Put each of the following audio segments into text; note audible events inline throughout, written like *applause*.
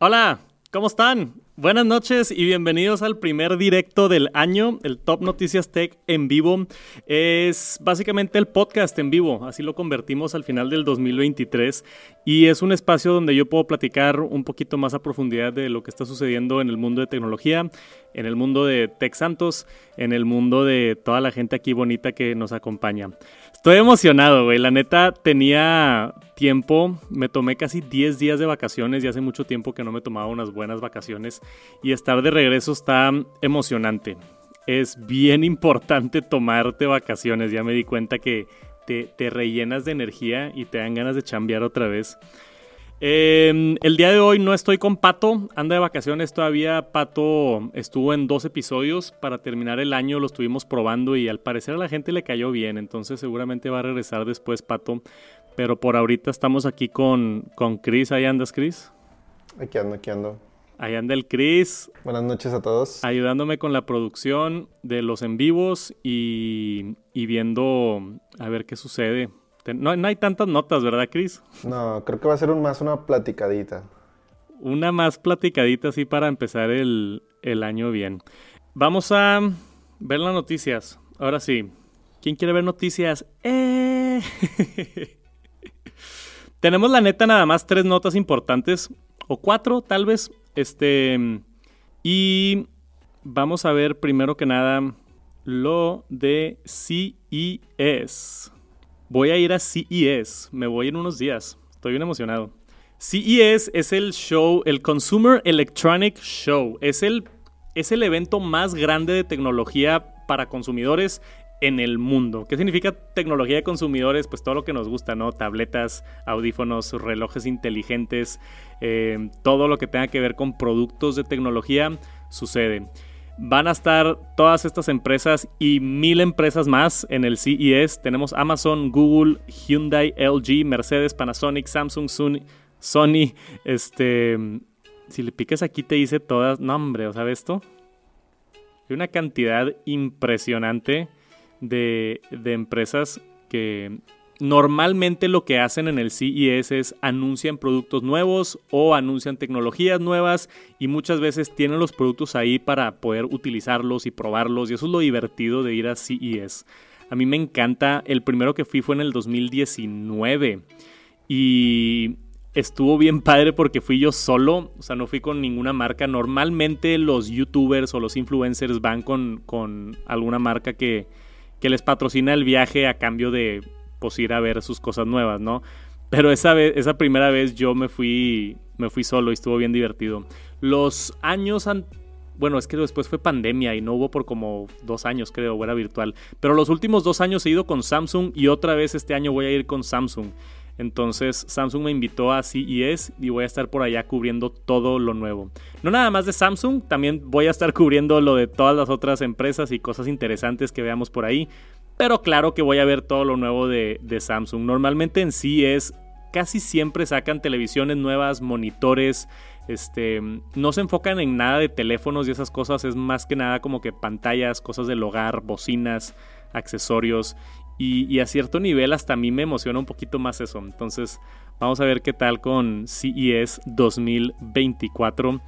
Hola, ¿cómo están? Buenas noches y bienvenidos al primer directo del año, el Top Noticias Tech en vivo. Es básicamente el podcast en vivo, así lo convertimos al final del 2023 y es un espacio donde yo puedo platicar un poquito más a profundidad de lo que está sucediendo en el mundo de tecnología, en el mundo de Tech Santos, en el mundo de toda la gente aquí bonita que nos acompaña. Estoy emocionado, güey. La neta tenía tiempo, me tomé casi 10 días de vacaciones y hace mucho tiempo que no me tomaba unas buenas vacaciones y estar de regreso está emocionante. Es bien *laughs* importante tomarte vacaciones, ya me di cuenta que te, te rellenas de energía y te dan ganas de chambear otra vez. Eh, el día de hoy no estoy con Pato, anda de vacaciones todavía. Pato estuvo en dos episodios para terminar el año, lo estuvimos probando y al parecer a la gente le cayó bien, entonces seguramente va a regresar después Pato. Pero por ahorita estamos aquí con, con Chris. ¿Ahí andas, Chris? Aquí ando, aquí ando. Ahí anda el Chris. Buenas noches a todos. Ayudándome con la producción de los en vivos y, y viendo a ver qué sucede. No, no, hay tantas notas, ¿verdad, Chris? No, creo que va a ser un más una platicadita. Una más platicadita, así, para empezar el, el año bien. Vamos a ver las noticias. Ahora sí. ¿Quién quiere ver noticias? ¡Eh! *laughs* Tenemos la neta nada más tres notas importantes. O cuatro, tal vez. Este. Y vamos a ver primero que nada lo de CES. Voy a ir a CES, me voy en unos días, estoy bien emocionado. CES es el show, el Consumer Electronic Show, es el, es el evento más grande de tecnología para consumidores en el mundo. ¿Qué significa tecnología de consumidores? Pues todo lo que nos gusta, ¿no? Tabletas, audífonos, relojes inteligentes, eh, todo lo que tenga que ver con productos de tecnología sucede. Van a estar todas estas empresas y mil empresas más en el CES. Tenemos Amazon, Google, Hyundai, LG, Mercedes, Panasonic, Samsung, Sony. Este, si le piques aquí te dice todas. No, hombre, ¿sabes esto? Hay una cantidad impresionante de, de empresas que Normalmente lo que hacen en el CES es anuncian productos nuevos o anuncian tecnologías nuevas y muchas veces tienen los productos ahí para poder utilizarlos y probarlos y eso es lo divertido de ir a CES. A mí me encanta, el primero que fui fue en el 2019 y estuvo bien padre porque fui yo solo, o sea, no fui con ninguna marca. Normalmente los youtubers o los influencers van con, con alguna marca que, que les patrocina el viaje a cambio de pues, ir a ver sus cosas nuevas, ¿no? Pero esa, vez, esa primera vez yo me fui, me fui solo y estuvo bien divertido. Los años han bueno, es que después fue pandemia y no hubo por como dos años, creo, o era virtual. Pero los últimos dos años he ido con Samsung y otra vez este año voy a ir con Samsung. Entonces Samsung me invitó a CES y voy a estar por allá cubriendo todo lo nuevo. No nada más de Samsung, también voy a estar cubriendo lo de todas las otras empresas y cosas interesantes que veamos por ahí. Pero claro que voy a ver todo lo nuevo de, Samsung. Normalmente en sí es, casi siempre sacan televisiones nuevas, monitores, este, no se enfocan en nada de teléfonos y esas cosas, es más que nada como que pantallas, cosas del hogar, bocinas, accesorios. Y, y, a cierto nivel hasta a mí me emociona un poquito más eso. Entonces vamos a ver qué tal con CES 2024.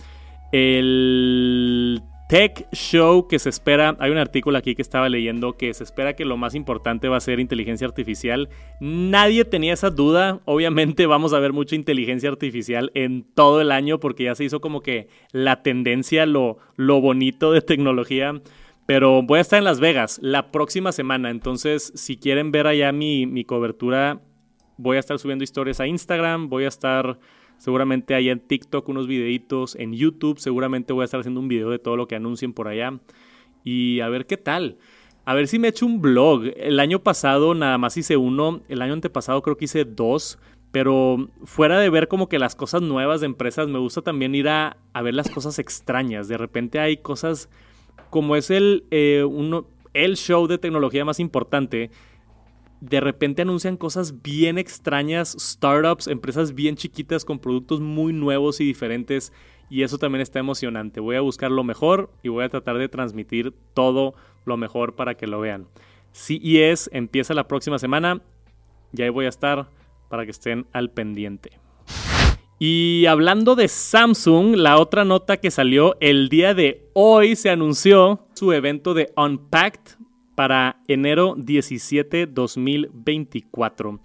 El Tech Show que se espera, hay un artículo aquí que estaba leyendo que se espera que lo más importante va a ser inteligencia artificial. Nadie tenía esa duda, obviamente *laughs* vamos a ver mucha inteligencia artificial en todo el año porque ya se hizo como que la tendencia, lo, lo bonito de tecnología. Pero voy a estar en Las Vegas la próxima semana, entonces si quieren ver allá mi, mi cobertura, voy a estar subiendo historias a Instagram, voy a estar Seguramente hay en TikTok unos videitos, en YouTube seguramente voy a estar haciendo un video de todo lo que anuncien por allá. Y a ver qué tal. A ver si me echo un blog. El año pasado nada más hice uno, el año antepasado creo que hice dos. Pero fuera de ver como que las cosas nuevas de empresas, me gusta también ir a, ver las cosas extrañas. De repente hay cosas como es el, eh, uno, el show de tecnología más importante de repente anuncian cosas bien extrañas, startups, empresas bien chiquitas con productos muy nuevos y diferentes y eso también está emocionante. Voy a buscar lo mejor y voy a tratar de transmitir todo lo mejor para que lo vean. CES empieza la próxima semana y ahí voy a estar para que estén al pendiente. Y hablando de Samsung, la otra nota que salió el día de hoy se anunció su evento de Unpacked para enero 17 2024.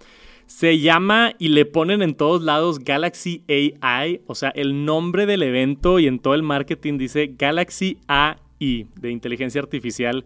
Se llama y le ponen en todos lados Galaxy AI, o sea, el nombre del evento y en todo el marketing dice Galaxy AI de inteligencia artificial.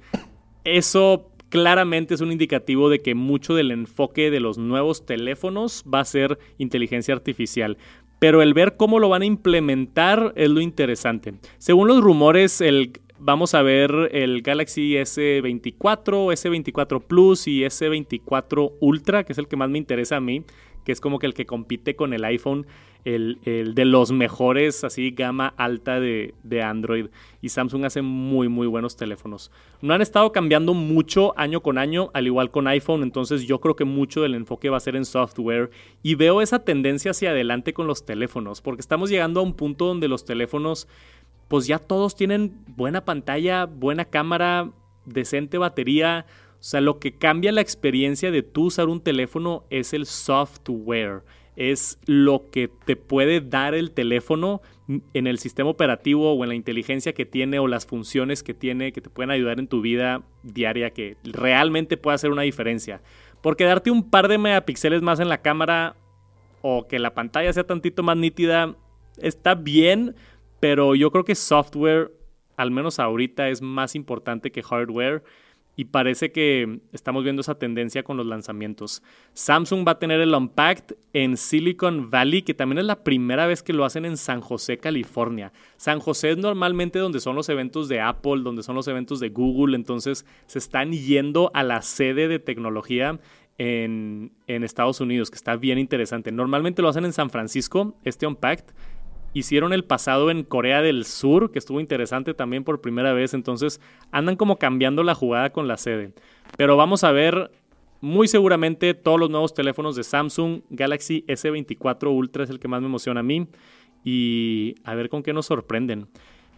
Eso claramente es un indicativo de que mucho del enfoque de los nuevos teléfonos va a ser inteligencia artificial. Pero el ver cómo lo van a implementar es lo interesante. Según los rumores, el, vamos a ver el Galaxy S24, S24 Plus y S24 Ultra, que es el que más me interesa a mí, que es como que el que compite con el iPhone el, de los mejores, así, gama alta de, Android. Y Samsung hace muy, muy buenos teléfonos. No han estado cambiando mucho año con año, al igual con iPhone, entonces yo creo que mucho del enfoque va a ser en software. Y veo esa tendencia hacia adelante con los teléfonos, porque estamos llegando a un punto donde los teléfonos, pues ya todos tienen buena pantalla, buena cámara, decente batería. O sea, lo que cambia la experiencia de tú usar un teléfono es el software es lo que te puede dar el teléfono en el sistema operativo o en la inteligencia que tiene o las funciones que tiene que te pueden ayudar en tu vida diaria que realmente puede hacer una diferencia. Porque darte un par de megapíxeles más en la cámara o que la pantalla sea tantito más nítida está bien, pero yo creo que software, al menos ahorita, es más importante que hardware y parece que estamos viendo esa tendencia con los lanzamientos. Samsung va a tener el Unpacked en Silicon Valley, que también es la primera vez que lo hacen en San José, California. San José es normalmente donde son los eventos de Apple, donde son los eventos de Google, entonces se están yendo a la sede de tecnología en, en Estados Unidos, que está bien interesante. Normalmente lo hacen en San Francisco, este Unpacked, Hicieron el pasado en Corea del Sur, que estuvo interesante también por primera vez. Entonces andan como cambiando la jugada con la sede. Pero vamos a ver muy seguramente todos los nuevos teléfonos de Samsung. Galaxy S24 Ultra es el que más me emociona a mí. Y a ver con qué nos sorprenden.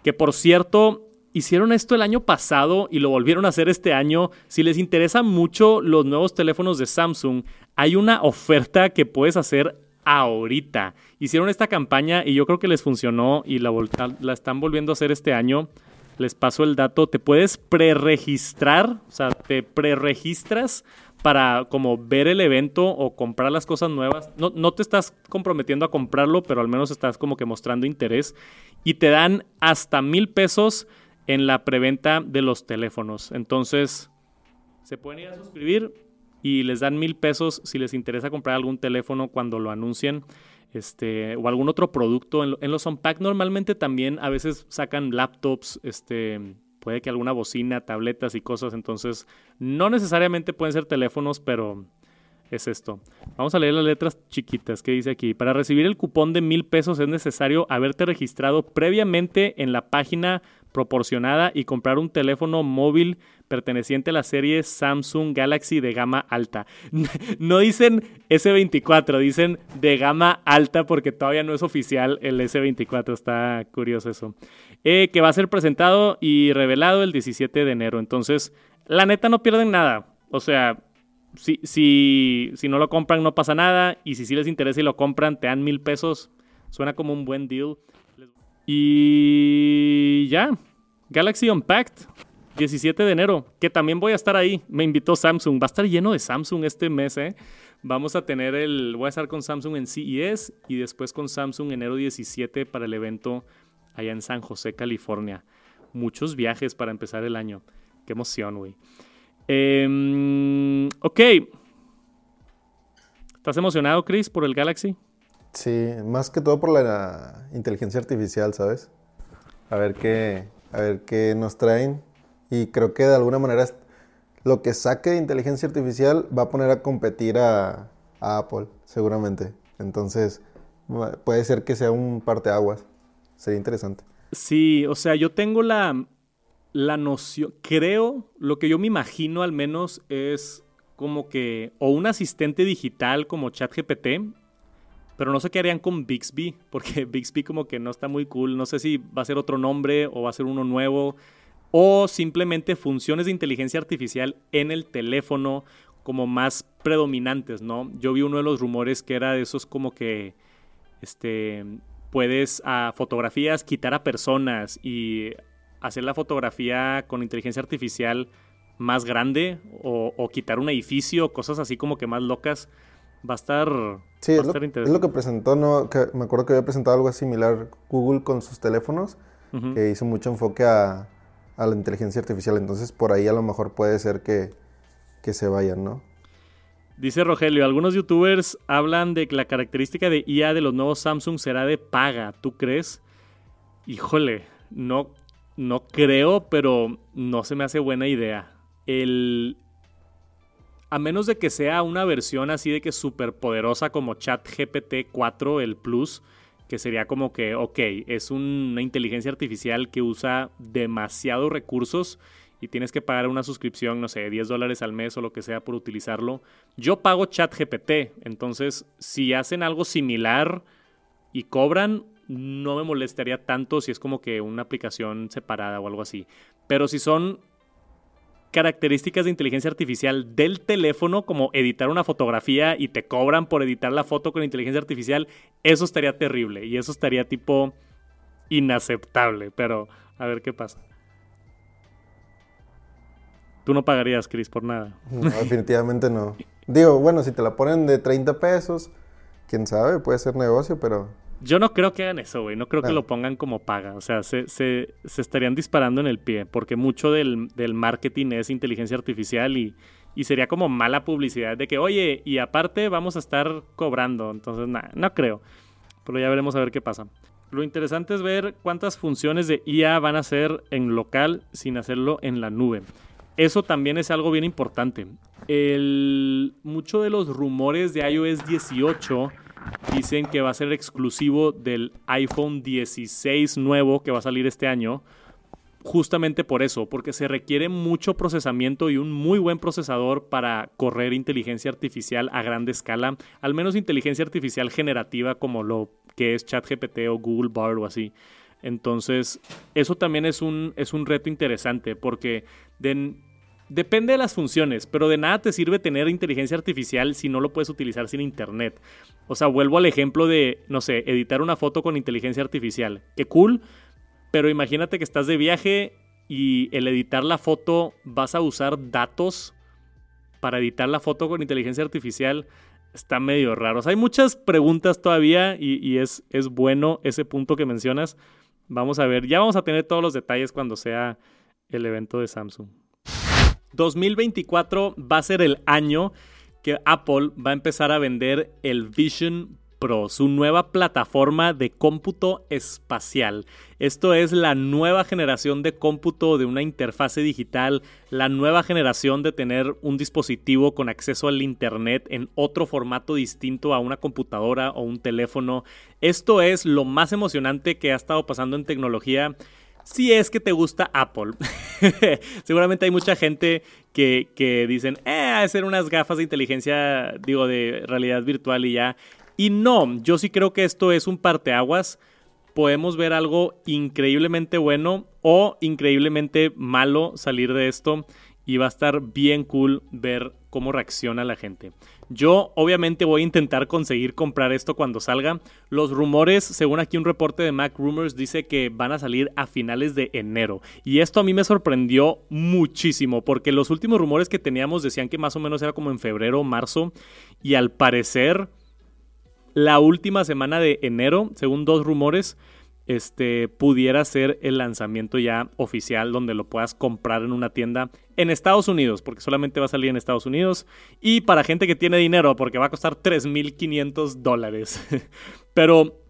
Que por cierto, hicieron esto el año pasado y lo volvieron a hacer este año. Si les interesan mucho los nuevos teléfonos de Samsung, hay una oferta que puedes hacer ahorita. Hicieron esta campaña y yo creo que les funcionó y la, están volviendo a hacer este año. Les paso el dato. Te puedes preregistrar, o sea, te preregistras para como ver el evento o comprar las cosas nuevas. No, no te estás comprometiendo a comprarlo, pero al menos estás como que mostrando interés. Y te dan hasta mil pesos en la preventa de los teléfonos. Entonces, se pueden ir a suscribir y les dan mil pesos si les interesa comprar algún teléfono cuando lo anuncien. Este, o algún otro producto. En, los Unpack normalmente también a veces sacan laptops, este, puede que alguna bocina, tabletas y cosas. Entonces, no necesariamente pueden ser teléfonos, pero es esto. Vamos a leer las letras chiquitas que dice aquí. Para recibir el cupón de mil pesos es necesario haberte registrado previamente en la página proporcionada y comprar un teléfono móvil perteneciente a la serie Samsung Galaxy de gama alta. *laughs* No dicen S24, dicen de gama alta porque todavía no es oficial el S24. Está curioso eso. Eh, que va a ser presentado y revelado el 17 de enero. Entonces, la neta no pierden nada. O sea, si, si, si no lo compran no pasa nada. Y si sí les interesa y lo compran, te dan mil pesos. Suena como un buen deal. Y ya, Galaxy Unpacked, 17 de enero, que también voy a estar ahí. Me invitó Samsung. Va a estar lleno de Samsung este mes, ¿eh? Vamos a tener el. Voy a estar con Samsung en CES y después con Samsung enero 17 para el evento allá en San José, California. Muchos viajes para empezar el año. Qué emoción, güey. Em, ok. ¿Estás emocionado, Chris, por el Galaxy? Sí, más que todo por la inteligencia artificial, ¿sabes? A ver qué, a ver qué nos traen. Y creo que de alguna manera lo que saque de inteligencia artificial va a poner a competir a, Apple, seguramente. Entonces, puede ser que sea un parteaguas. Sería interesante. Sí, o sea, yo tengo la, la noción, creo, lo que yo me imagino al menos es como que, o un asistente digital como ChatGPT, pero no sé qué harían con Bixby, porque *laughs* Bixby como que no está muy cool. No sé si va a ser otro nombre o va a ser uno nuevo. O simplemente funciones de inteligencia artificial en el teléfono como más predominantes, ¿no? Yo vi uno de los rumores que era de esos como que Este, puedes a fotografías quitar a personas y hacer la fotografía con inteligencia artificial más grande o, quitar un edificio, cosas así como que más locas. Va a estar, sí, es, lo, es lo que presentó, ¿no? Que me acuerdo que había presentado algo similar Google con sus teléfonos, que hizo mucho enfoque a, a, la inteligencia artificial. Entonces, por ahí a lo mejor puede ser que, que se vayan, ¿no? Dice Rogelio, algunos youtubers hablan de que la característica de IA de los nuevos Samsung será de paga. ¿Tú crees? Híjole, no, no creo, pero no se me hace buena idea. El... A menos de que sea una versión así de que súper poderosa como ChatGPT 4, el Plus, que sería como que, ok, es una inteligencia artificial que usa demasiados recursos y tienes que pagar una suscripción, no sé, 10 dólares al mes o lo que sea por utilizarlo. Yo pago ChatGPT, entonces si hacen algo similar y cobran, no me molestaría tanto si es como que una aplicación separada o algo así. Pero si son características de inteligencia artificial del teléfono, como editar una fotografía y te cobran por editar la foto con inteligencia artificial, eso estaría terrible y eso estaría tipo inaceptable, pero a ver qué pasa. Tú no pagarías, Chris, por nada. No, definitivamente no. Digo, bueno, si te la ponen de 30 pesos, quién sabe, puede ser negocio, pero... Yo no creo que hagan eso, güey. No creo que ah. lo pongan como paga. O sea, se, se, se, estarían disparando en el pie, porque mucho del, del marketing es inteligencia artificial y, y, sería como mala publicidad de que, oye, y aparte vamos a estar cobrando. Entonces, nada, no creo. Pero ya veremos a ver qué pasa. Lo interesante es ver cuántas funciones de IA van a hacer en local sin hacerlo en la nube. Eso también es algo bien importante. El, mucho de los rumores de iOS 18 dicen que va a ser exclusivo del iPhone 16 nuevo que va a salir este año. Justamente por eso, porque se requiere mucho procesamiento y un muy buen procesador para correr inteligencia artificial a grande escala, al menos inteligencia artificial generativa como lo que es ChatGPT o Google Bard o así. Entonces, eso también es un, es un reto interesante porque de, Depende de las funciones, pero de nada te sirve tener inteligencia artificial si no lo puedes utilizar sin internet. O sea, vuelvo al ejemplo de, no sé, editar una foto con inteligencia artificial. Qué cool, pero imagínate que estás de viaje y el editar la foto vas a usar datos para editar la foto con inteligencia artificial. Está medio raro. O sea, hay muchas preguntas todavía y, es, es bueno ese punto que mencionas. Vamos a ver, ya vamos a tener todos los detalles cuando sea el evento de Samsung. 2024 va a ser el año que Apple va a empezar a vender el Vision Pro, su nueva plataforma de cómputo espacial. Esto es la nueva generación de cómputo de una interfase digital, la nueva generación de tener un dispositivo con acceso al Internet en otro formato distinto a una computadora o un teléfono. Esto es lo más emocionante que ha estado pasando en tecnología si es que te gusta Apple. *laughs* Seguramente hay mucha gente que, que dicen, eh, hacer unas gafas de inteligencia, digo, de realidad virtual y ya. Y no, yo sí creo que esto es un parteaguas. Podemos ver algo increíblemente bueno o increíblemente malo salir de esto y va a estar bien cool ver cómo reacciona la gente. Yo obviamente voy a intentar conseguir comprar esto cuando salga. Los rumores, según aquí un reporte de Mac Rumors, dice que van a salir a finales de enero. Y esto a mí me sorprendió muchísimo porque los últimos rumores que teníamos decían que más o menos era como en febrero o marzo. Y al parecer, la última semana de enero, según dos rumores, este, pudiera ser el lanzamiento ya oficial donde lo puedas comprar en una tienda en Estados Unidos, porque solamente va a salir en Estados Unidos, y para gente que tiene dinero, porque va a costar 3.500 dólares. *laughs* Pero,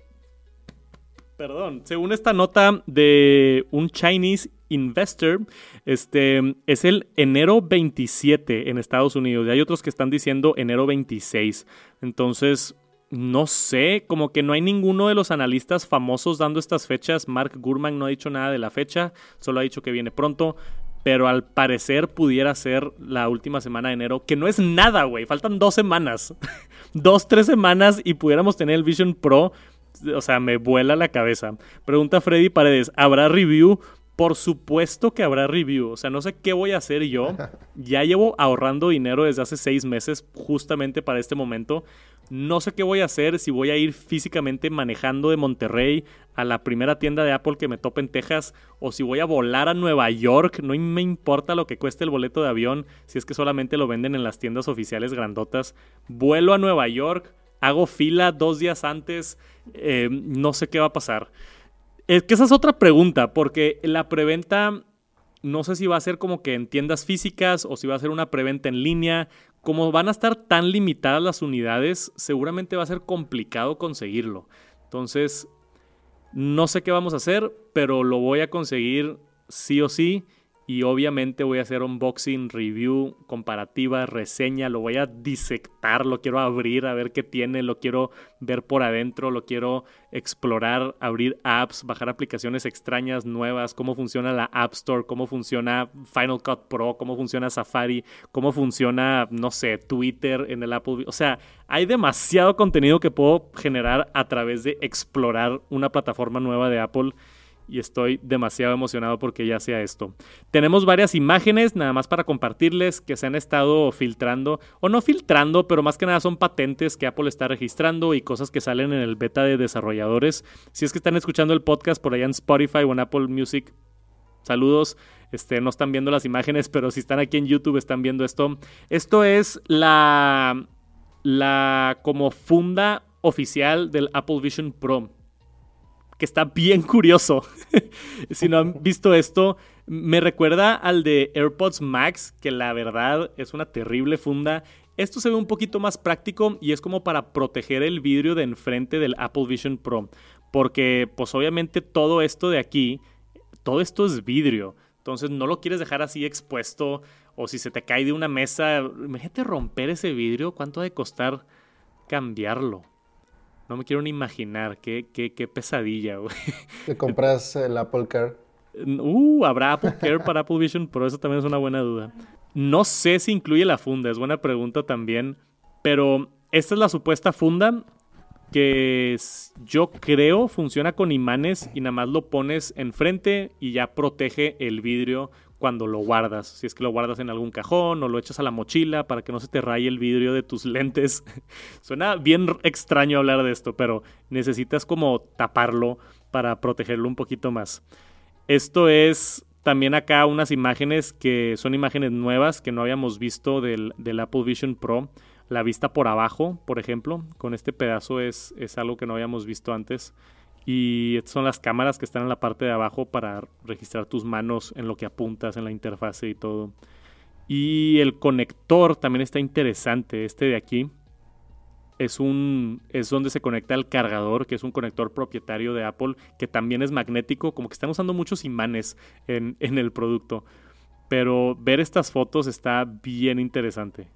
perdón, según esta nota de un Chinese Investor, este es el enero 27 en Estados Unidos, y hay otros que están diciendo enero 26. Entonces, no sé, como que no hay ninguno de los analistas famosos dando estas fechas. Mark Gurman no ha dicho nada de la fecha, solo ha dicho que viene pronto. Pero al parecer pudiera ser la última semana de enero, que no es nada, güey. Faltan dos semanas. *laughs* dos, tres semanas y pudiéramos tener el Vision Pro. O sea, me vuela la cabeza. Pregunta Freddy Paredes, ¿habrá review Por supuesto que habrá review. O sea, no sé qué voy a hacer yo. *laughs* Ya llevo ahorrando dinero desde hace seis meses justamente para este momento. No sé qué voy a hacer, si voy a ir físicamente manejando de Monterrey a la primera tienda de Apple que me tope en Texas o si voy a volar a Nueva York. No me importa lo que cueste el boleto de avión si es que solamente lo venden en las tiendas oficiales grandotas. Vuelo a Nueva York, hago fila dos días antes, eh, no sé qué va a pasar. Es que esa es otra pregunta, porque la preventa no sé si va a ser como que en tiendas físicas o si va a ser una preventa en línea. Como van a estar tan limitadas las unidades, seguramente va a ser complicado conseguirlo. Entonces, no sé qué vamos a hacer, pero lo voy a conseguir sí o sí y obviamente voy a hacer unboxing, review, comparativa, reseña, lo voy a disectar, lo quiero abrir a ver qué tiene, lo quiero ver por adentro, lo quiero explorar, abrir apps, bajar aplicaciones extrañas, nuevas, cómo funciona la App Store, cómo funciona Final Cut Pro, cómo funciona Safari, cómo funciona, no sé, Twitter en el Apple. O sea, hay demasiado contenido que puedo generar a través de explorar una plataforma nueva de Apple y estoy demasiado emocionado porque ya sea esto. Tenemos varias imágenes nada más para compartirles que se han estado filtrando o no filtrando, pero más que nada son patentes que Apple está registrando y cosas que salen en el beta de desarrolladores. Si es que están escuchando el podcast por allá en Spotify o en Apple Music, saludos. Este, no están viendo las imágenes, *laughs* pero si están aquí en YouTube están viendo esto. Esto es la la como funda oficial del Apple Vision Pro que está bien curioso. *laughs* si no han visto esto, me recuerda al de AirPods Max, que la verdad es una terrible funda. Esto se ve un poquito más práctico y es como para proteger el vidrio de enfrente del Apple Vision Pro. Porque pues obviamente todo esto de aquí, todo esto es vidrio. Entonces no lo quieres dejar así expuesto o si se te cae de una mesa, imagínate romper ese vidrio, ¿cuánto ha de costar cambiarlo? No me quiero ni imaginar. Qué, qué, qué pesadilla, güey. ¿Te compras el Apple Care? Uh, ¿habrá Apple Care para Apple Vision? Pero eso también es una buena duda. No sé si incluye la funda, es buena pregunta también. Pero esta es la supuesta funda que yo creo funciona con imanes y nada más lo pones enfrente y ya protege el vidrio cuando lo guardas. Si es que lo guardas en algún cajón o lo echas a la mochila para que no se te raye el vidrio de tus *laughs* lentes. Suena bien extraño hablar de esto, pero necesitas como taparlo para protegerlo un poquito más. Esto es también acá unas imágenes que son imágenes nuevas que no habíamos visto del, Apple Vision Pro. La vista por abajo, por ejemplo, con este pedazo es, es algo que no habíamos visto antes. Y son las cámaras que están en la parte de abajo para registrar tus manos en lo que apuntas en la interfase y todo. Y el conector también está interesante, este de aquí. Es, un, es donde se conecta el cargador, que es un conector propietario de Apple, que también es magnético, como que están usando muchos imanes en, *laughs* en el producto. Pero ver estas fotos está bien interesante.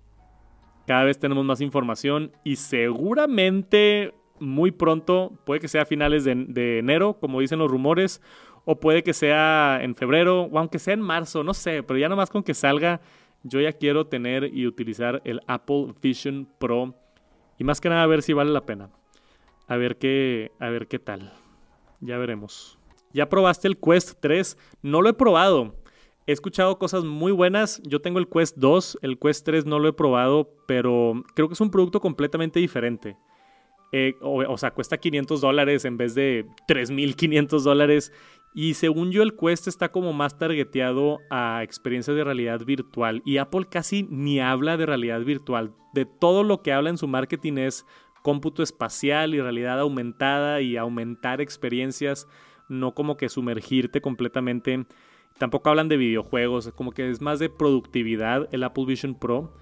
Cada vez tenemos más información y seguramente muy pronto, puede que sea a finales de, enero, como dicen los rumores, o puede que sea en febrero, o aunque sea en marzo, no sé, pero ya nomás con que salga, yo ya quiero tener y utilizar el Apple Vision Pro y más que nada a ver si vale la pena. A ver qué, a ver qué tal. Ya veremos. ¿Ya probaste el Quest 3? No lo he probado. He escuchado cosas muy buenas. Yo tengo el Quest 2, el Quest 3 no lo he probado, pero creo que es un producto completamente diferente. Eh, o, sea, cuesta 500 dólares en vez de 3.500 dólares. Y según yo, el Quest está como más targeteado a experiencias de realidad virtual. Y Apple casi ni habla de realidad virtual. De todo lo que habla en su marketing es cómputo espacial y realidad aumentada y aumentar experiencias, no como que sumergirte completamente. Tampoco hablan de videojuegos, como que es más de productividad el Apple Vision Pro.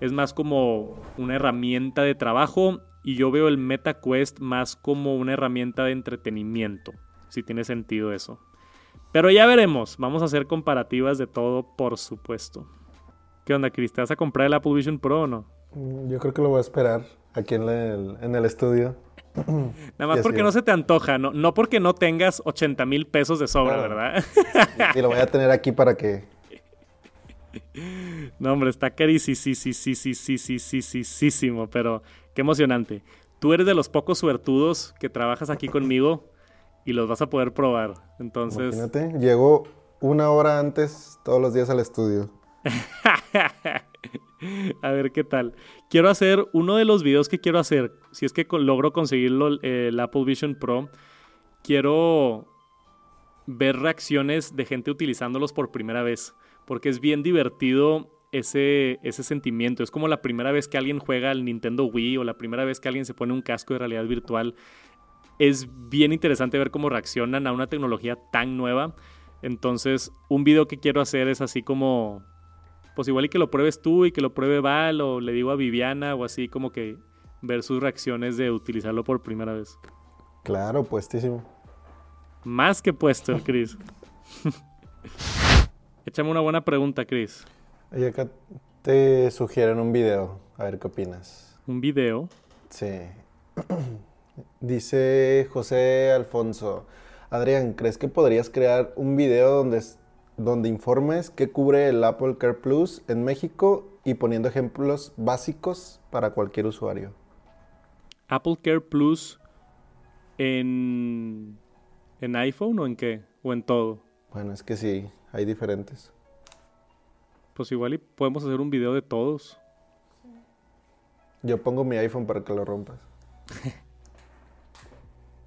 Es más como una herramienta de trabajo y yo veo el MetaQuest más como una herramienta de entretenimiento, si tiene sentido eso. Pero ya veremos, vamos a hacer comparativas de todo, por supuesto. ¿Qué onda, Chris? ¿Te vas a comprar el Apple Vision Pro o no? Mm, yo creo que lo voy a esperar aquí en el, en el estudio. *clears throat* Nada más porque no se te antoja, no, no porque no tengas 80 mil pesos de sobra, ¿verdad? *laughs* y lo voy a tener aquí para que... No, hombre, está carísimo, pero Qué emocionante. Tú eres de los pocos suertudos que trabajas aquí conmigo y los vas a poder probar. Entonces. Imagínate, llego una hora antes todos los días al estudio. *laughs* a ver qué tal. Quiero hacer uno de los videos que quiero hacer, si es que logro conseguirlo el Apple Vision Pro, quiero ver reacciones de gente utilizándolos por primera vez, porque es bien divertido ese, ese sentimiento. Es como la primera vez que alguien juega al Nintendo Wii o la primera vez que alguien se pone un casco de realidad virtual. Es bien interesante ver cómo reaccionan a una tecnología tan nueva. Entonces, un video que quiero hacer es así como, pues igual y que lo pruebes tú y que lo pruebe Val o le digo a Viviana o así como que ver sus reacciones de utilizarlo por primera vez. Claro, puestísimo. Más que puesto el Chris. *laughs* Échame una buena pregunta, Chris. Y acá te sugieren un video. A ver qué opinas. ¿Un video? Sí. *clears throat* Dice José Alfonso. Adrián, ¿crees que podrías crear un video donde, donde informes qué cubre el Apple Care Plus en México y poniendo ejemplos básicos para cualquier usuario? Apple Care Plus en, en iPhone o en qué? ¿O en todo? Bueno, es que sí, hay diferentes. Pues igual y podemos hacer un video de todos. Yo pongo mi iPhone para que lo rompas. *laughs*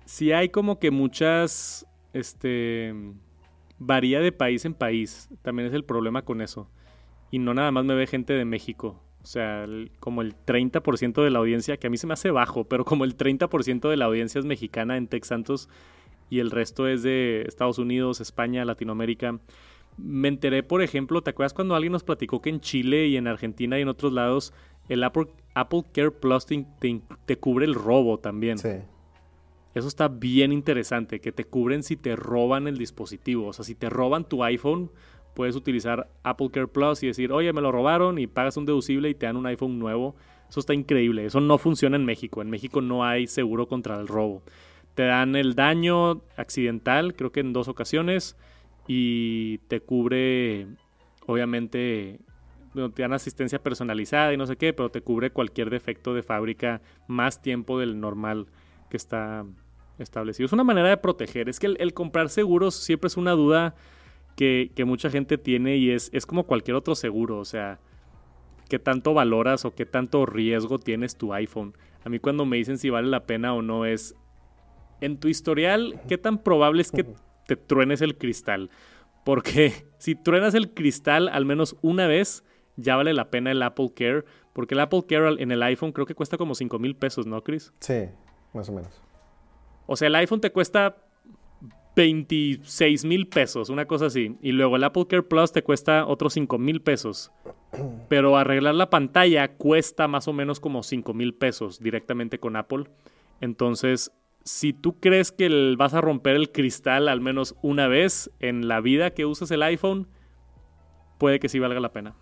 sí hay como que muchas, este, varía de país en país. También es el problema con eso. Y no nada más me ve gente de México. O sea, como el 30% de la audiencia, que a mí se me hace bajo, pero como el 30% de la audiencia es mexicana en Tech Santos y el resto es de Estados Unidos, España, Latinoamérica. Me enteré, por ejemplo, ¿te acuerdas cuando alguien nos platicó que en Chile y en Argentina y en otros lados el Apple, Care Plus te, te, cubre el robo también? Sí. Eso está bien interesante, que te cubren si te roban el dispositivo. O sea, si te roban tu iPhone, puedes utilizar Apple Care Plus y decir, oye, me lo robaron y pagas un deducible y te dan un iPhone nuevo. Eso está increíble. Eso no funciona en México. En México no hay seguro contra el robo. Te dan el daño accidental, creo que en dos ocasiones, y te cubre, obviamente, te dan asistencia personalizada y no sé qué, pero te cubre cualquier defecto de fábrica más tiempo del normal que está establecido. Es una manera de proteger. Es que el comprar seguros siempre es una duda que, mucha gente tiene y es, es como cualquier otro seguro, o sea, qué tanto valoras o qué tanto riesgo tienes tu iPhone. A mí cuando me dicen si vale la pena o no es, en tu historial, ¿qué tan probable es que te truenes el cristal? Porque *laughs* si truenas el cristal al menos una vez, ya vale la pena el Apple Care. Porque el Apple Care en el iPhone creo que cuesta como 5 mil pesos, ¿no, Chris? Sí, más o menos. O sea, el iPhone te cuesta 26 mil pesos, una cosa así. Y luego el Apple Care Plus te cuesta otros 5 mil pesos. *clears throat* Pero arreglar la pantalla cuesta más o menos como 5 mil pesos directamente con Apple. Entonces, si tú crees que vas a romper el cristal al menos una vez en la vida que uses el iPhone, puede que sí valga la pena.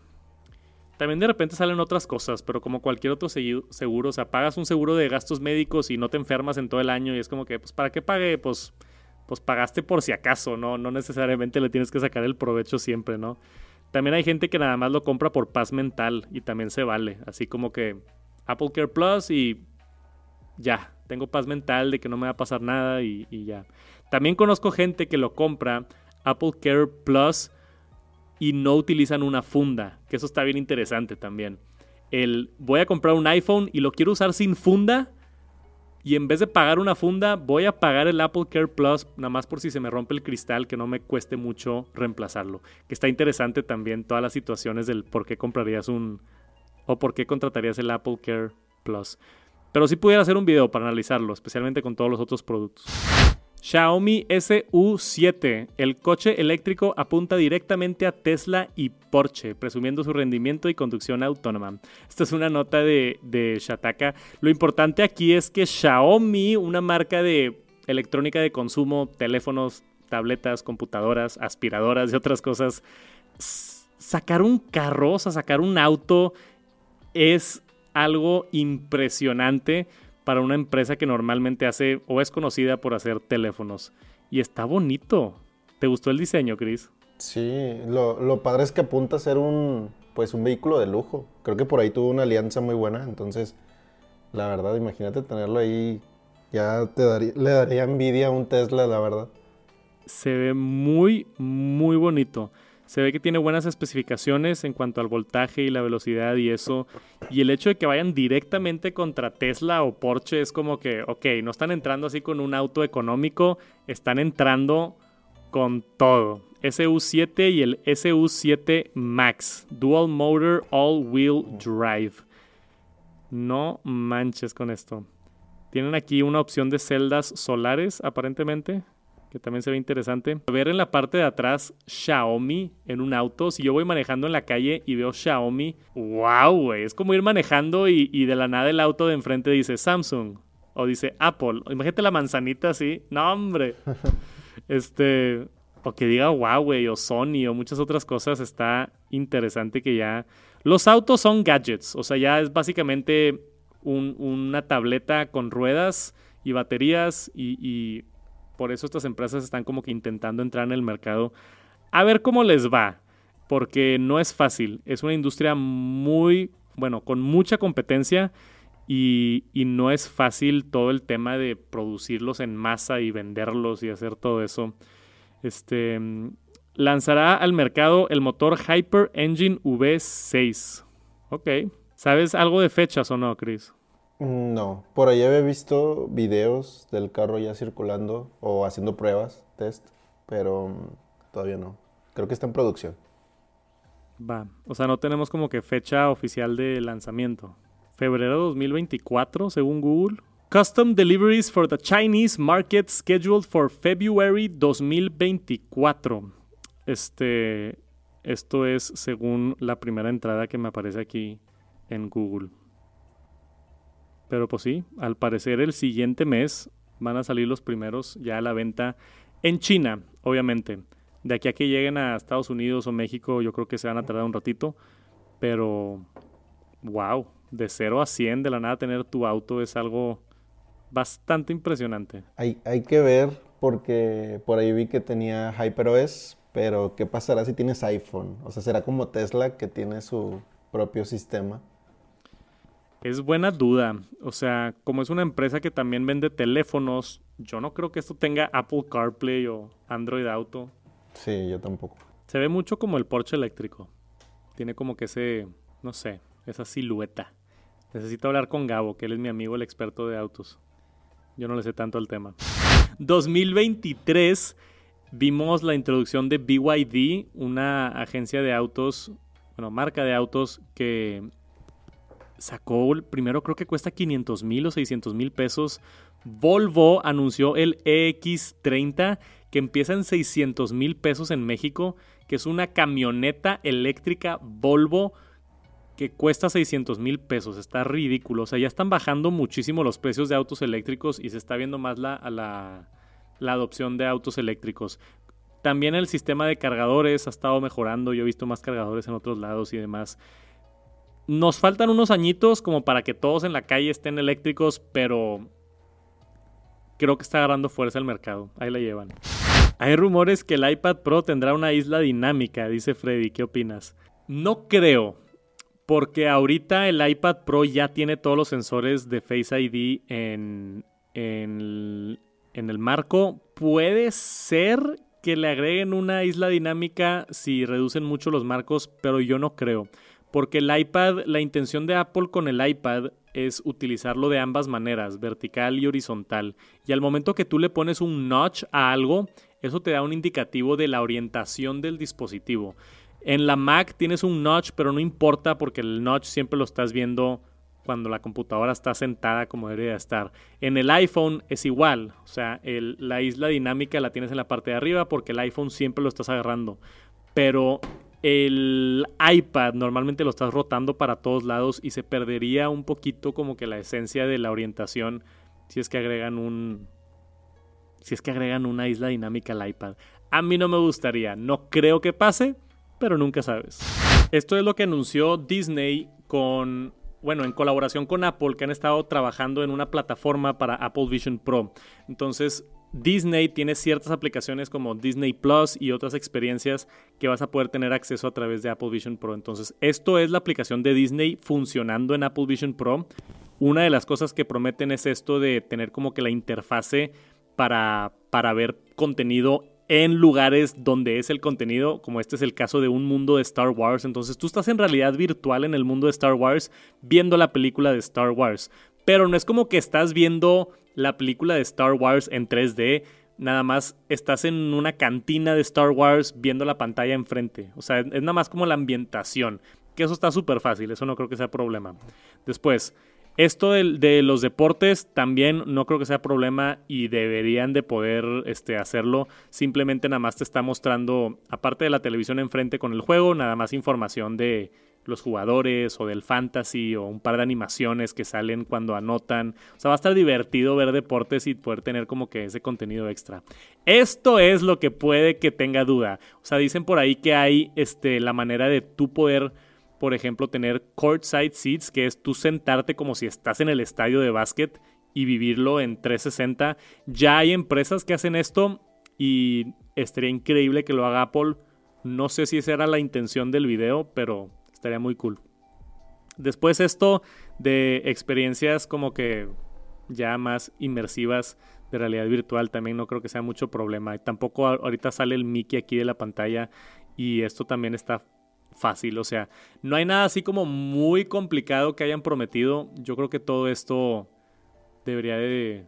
También de repente salen otras cosas, pero como cualquier otro seguro, o sea, pagas un seguro de gastos médicos y no te enfermas en todo el año y es como que, pues, ¿para qué pague? Pues pues pagaste por si acaso, ¿no? No necesariamente le tienes que sacar el provecho siempre, ¿no? También hay gente que nada más lo compra por paz mental y también se vale. Así como que Apple Care Plus y ya, tengo paz mental de que no me va a pasar nada y, ya. También conozco gente que lo compra Apple Care Plus y no utilizan una funda, que eso está bien interesante también. El voy a comprar un iPhone y lo quiero usar sin funda y en vez de pagar una funda, voy a pagar el Apple Care Plus, nada más por si se me rompe el cristal, que no me cueste mucho reemplazarlo. Que está interesante también todas las situaciones del por qué comprarías un o por qué contratarías el Apple Care Plus. Pero sí pudiera hacer un video para analizarlo, especialmente con todos los otros productos. Xiaomi SU7. El coche eléctrico apunta directamente a Tesla y Porsche, presumiendo su rendimiento y conducción autónoma. Esta es una nota de, de Shataka. Lo importante aquí es que Xiaomi, una marca de electrónica de consumo, teléfonos, tabletas, computadoras, aspiradoras y otras cosas, sacar un carro, o sea, sacar un auto es algo impresionante para una empresa que normalmente hace o es conocida por hacer teléfonos. Y está bonito. ¿Te gustó el diseño, Chris? Sí, lo, padre es que apunta a ser un, pues un vehículo de lujo. Creo que por ahí tuvo una alianza muy buena, entonces, la verdad, imagínate tenerlo ahí, ya te daría, le daría envidia a un Tesla, la verdad. Se ve muy, muy bonito. Se ve que tiene buenas especificaciones en cuanto al voltaje y la velocidad y eso. Y el hecho de que vayan directamente contra Tesla o Porsche es como que, ok, no están entrando así con un auto económico, están entrando con todo. SU7 y el SU7 Max. Dual Motor All Wheel Drive. No manches con esto. Tienen aquí una opción de celdas solares, aparentemente que también se ve interesante. Ver en la parte de atrás Xiaomi en un auto. Si yo voy manejando en la calle y veo Xiaomi, wow, güey. Es como ir manejando y, de la nada el auto de enfrente dice Samsung o dice Apple. Imagínate la manzanita así. No, hombre. *laughs* este. O que diga Huawei o Sony o muchas otras cosas. Está interesante que ya. Los autos son gadgets. O sea, ya es básicamente una tableta con ruedas y baterías y por eso estas empresas están como que intentando entrar en el mercado a ver cómo les va, porque no es fácil. Es una industria muy, bueno, con mucha competencia y, no es fácil todo el tema de producirlos en masa y venderlos y hacer todo eso. Este lanzará al mercado el motor Hyper Engine V6. Ok. ¿Sabes algo de fechas o no, Chris? No, por ahí había visto videos del carro ya circulando o haciendo pruebas, test, pero mm, todavía no. Creo que está en producción. Va, o sea, no tenemos como que fecha oficial de lanzamiento. Febrero 2024, según Google. Custom deliveries for the Chinese market scheduled for February 2024. Este, esto es según la primera entrada que me aparece aquí en Google. Pero pues sí, al parecer el siguiente mes van a salir los primeros ya a la venta en China, obviamente. De aquí a que lleguen a Estados Unidos o México, yo creo que se van a tardar un ratito. Pero, wow, de 0 a 100 de la nada tener tu auto es algo bastante impresionante. Hay, hay que ver porque por ahí vi que tenía HyperOS, pero ¿qué pasará si tienes iPhone? O sea, será como Tesla que tiene su propio sistema. Es buena duda. O sea, como es una empresa que también vende teléfonos, yo no creo que esto tenga Apple CarPlay o Android Auto. Sí, yo tampoco. Se ve mucho como el Porsche eléctrico. Tiene como que ese, no sé, esa silueta. Necesito hablar con Gabo, que él es mi amigo, el experto de autos. Yo no le sé tanto al tema. 2023 vimos la introducción de BYD, una agencia de autos, bueno, marca de autos que sacó, primero creo que cuesta 500 mil o 600 mil pesos. Volvo anunció el EX30 que empieza en 600 mil pesos en México, que es una camioneta eléctrica Volvo que cuesta 600 mil pesos. Está ridículo. O sea, ya están bajando muchísimo los precios de autos eléctricos y se está viendo más la, la, la adopción de autos eléctricos. También el sistema de cargadores ha estado mejorando. Yo he visto más cargadores en otros lados y demás. Nos faltan unos añitos como para que todos en la calle estén eléctricos, pero creo que está agarrando fuerza el mercado. Ahí la llevan. Hay rumores que el iPad Pro tendrá una isla dinámica, dice Freddy. ¿Qué opinas? No creo, porque ahorita el iPad Pro ya tiene todos los sensores de Face ID en, en, en el marco. Puede ser que le agreguen una isla dinámica si reducen mucho los marcos, pero yo no creo. Porque el iPad, la intención de Apple con el iPad es utilizarlo de ambas maneras, vertical y horizontal. Y al momento que tú le pones un notch a algo, eso te da un indicativo de la orientación del dispositivo. En la Mac tienes un notch, pero no importa porque el notch siempre lo estás viendo cuando la computadora está sentada como debería estar. En el iPhone es igual, o sea, la isla dinámica la tienes en la parte de arriba porque el iPhone siempre lo estás agarrando. Pero el iPad normalmente lo estás rotando para todos lados y se perdería un poquito como que la esencia de la orientación si es que agregan un si es que agregan una isla dinámica al iPad. A mí no me gustaría, no creo que pase, pero nunca sabes. Esto es lo que anunció Disney con bueno, en colaboración con Apple que han estado trabajando en una plataforma para Apple Vision Pro. Entonces, Disney tiene ciertas aplicaciones como Disney Plus y otras experiencias que vas a poder tener acceso a través de Apple Vision Pro. Entonces, esto es la aplicación de Disney funcionando en Apple Vision Pro. Una de las cosas que prometen es esto de tener como que la interfase para, para ver contenido en lugares donde es el contenido, como este es el caso de un mundo de Star Wars. Entonces tú estás en realidad virtual en el mundo de Star Wars viendo la película de Star Wars. Pero no es como que estás viendo la película de Star Wars en 3D. Nada más estás en una cantina de Star Wars viendo la pantalla enfrente. O sea, es nada más como la ambientación. Que eso está súper fácil, eso no creo que sea problema. Después, esto de, los deportes también no creo que sea problema y deberían de poder este, hacerlo. Simplemente nada más te está mostrando, aparte de la televisión enfrente con el juego, nada más información de los jugadores o del fantasy o un par de animaciones que salen cuando anotan. O sea, va a estar divertido ver deportes y poder tener como que ese contenido extra. Esto es lo que puede que tenga duda. O sea, dicen por ahí que hay este, la manera de tú poder por ejemplo, tener courtside seats, que es tú sentarte como si estás en el estadio de básquet y vivirlo en 360. Ya hay empresas que hacen esto y estaría increíble que lo haga Apple. No sé si esa era la intención del video, pero estaría muy cool. Después esto de experiencias como que ya más inmersivas de realidad virtual también no creo que sea mucho problema. Tampoco ahorita sale el Mickey aquí de la pantalla y esto también está fácil. O sea, no hay nada así como muy complicado que hayan prometido. Yo creo que todo esto debería de,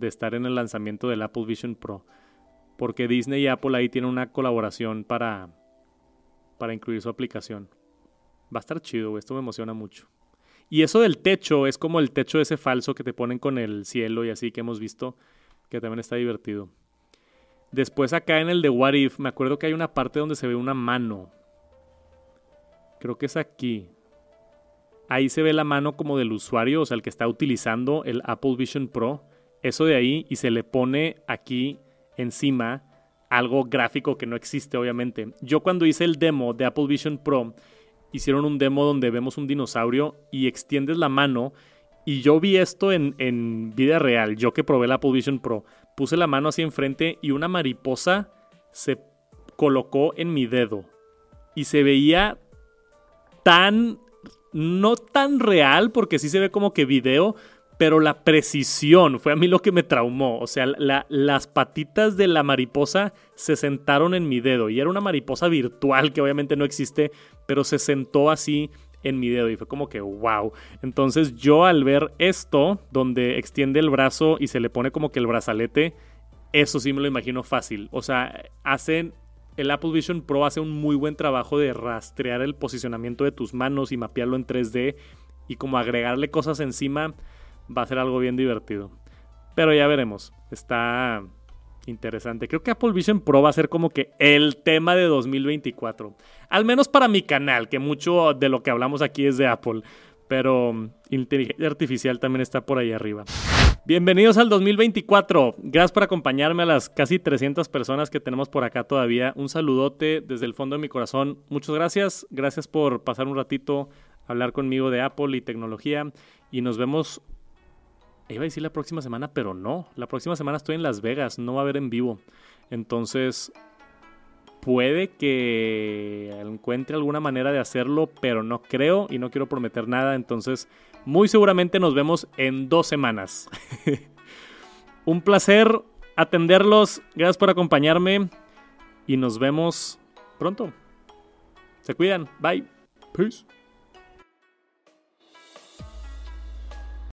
estar en el lanzamiento del Apple Vision Pro. Porque Disney y Apple ahí tienen una colaboración para, para incluir su aplicación. Va a estar chido, esto me emociona mucho. Y eso del techo es como el techo ese falso que te ponen con el cielo y así que hemos visto, que también está divertido. Después acá en el de What If, me acuerdo que hay una parte donde se ve una mano creo que es aquí. Ahí se ve la mano como del usuario, o sea, el que está utilizando el Apple Vision Pro. Eso de ahí y se le pone aquí encima algo gráfico que no existe, obviamente. Yo cuando hice el demo de Apple Vision Pro, hicieron un demo donde vemos un dinosaurio y extiendes la mano. Y yo vi esto en, en vida real, yo que probé el Apple Vision Pro. Puse la mano así enfrente y una mariposa se colocó en mi dedo. Y se veía tan, no tan real, porque sí se ve como que video, pero la precisión fue a mí lo que me traumó. O sea, las patitas de la mariposa se sentaron en mi dedo y era una mariposa virtual que obviamente no existe, pero se sentó así en mi dedo y fue como que wow. Entonces yo al ver esto, donde extiende el brazo y se le pone como que el brazalete, eso sí me lo imagino fácil. O sea, hacen el Apple Vision Pro hace un muy buen trabajo de rastrear el posicionamiento de tus manos y mapearlo en 3D y como agregarle cosas encima va a ser algo bien divertido. Pero ya veremos, está interesante. Creo que Apple Vision Pro va a ser como que el tema de 2024. Al menos para mi canal, que mucho de lo que hablamos aquí es de Apple. Pero mm, inteligencia artificial también está por ahí arriba. Bienvenidos al 2024. Gracias por acompañarme a las casi 300 personas que tenemos por acá todavía. Un saludote desde el fondo de mi corazón. Muchas gracias. Gracias por pasar un ratito a hablar conmigo de Apple y tecnología. Y nos vemos, iba a decir la próxima semana, pero no. La próxima semana estoy en Las Vegas, no va a haber en vivo. Entonces, puede que encuentre alguna manera de hacerlo, pero no creo y no quiero prometer nada. Entonces, muy seguramente nos vemos en dos semanas. *laughs* Un placer atenderlos. Gracias por acompañarme. Y nos vemos pronto. Se cuidan. Bye. Peace.